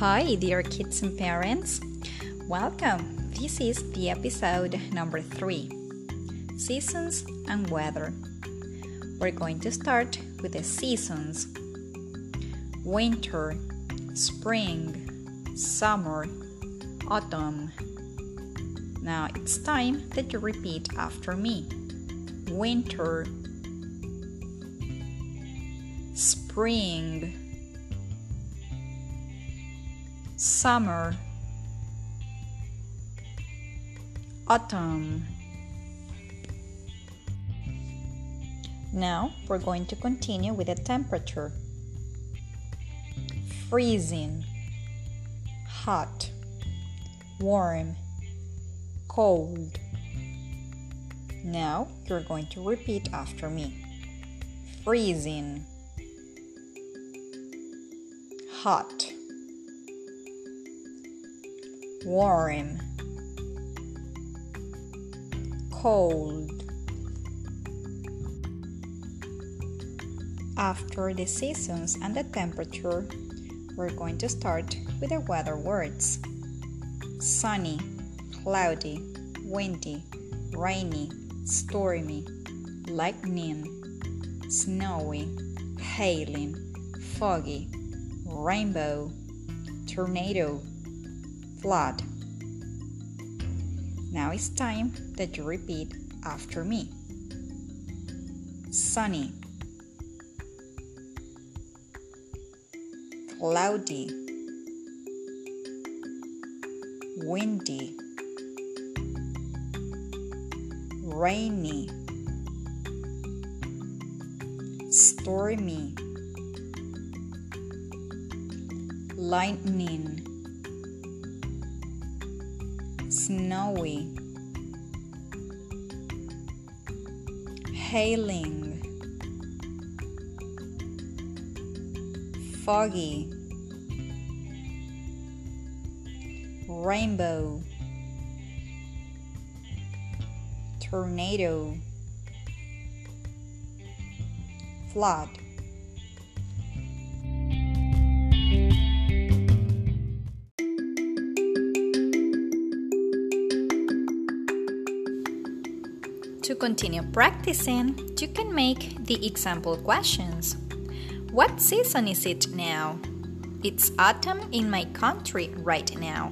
Hi, dear kids and parents. Welcome. This is the episode number three Seasons and Weather. We're going to start with the seasons winter, spring, summer, autumn. Now it's time that you repeat after me winter, spring summer, autumn. Now we're going to continue with the temperature. Freezing, hot, warm, cold. Now you're going to repeat after me. Freezing, hot warm, cold. After the seasons and the temperature, we're going to start with the weather words sunny, cloudy, windy, rainy, stormy, lightning, snowy, hailing, foggy, rainbow, tornado, flood. Now it's time that you repeat after me. Sunny, cloudy, windy, rainy, stormy, lightning snowy, hailing, foggy, rainbow, tornado, flood. To continue practicing, you can make the example questions. What season is it now? It's autumn in my country right now.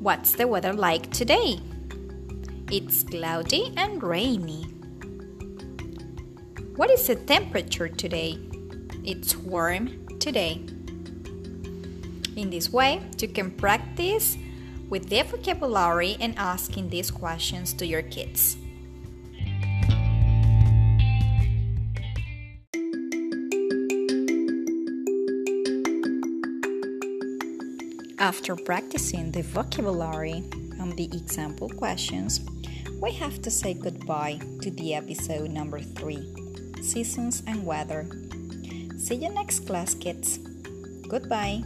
What's the weather like today? It's cloudy and rainy. What is the temperature today? It's warm today. In this way, you can practice with their vocabulary and asking these questions to your kids. After practicing the vocabulary and the example questions, we have to say goodbye to the episode number 3 Seasons and Weather. See you next class, kids. Goodbye.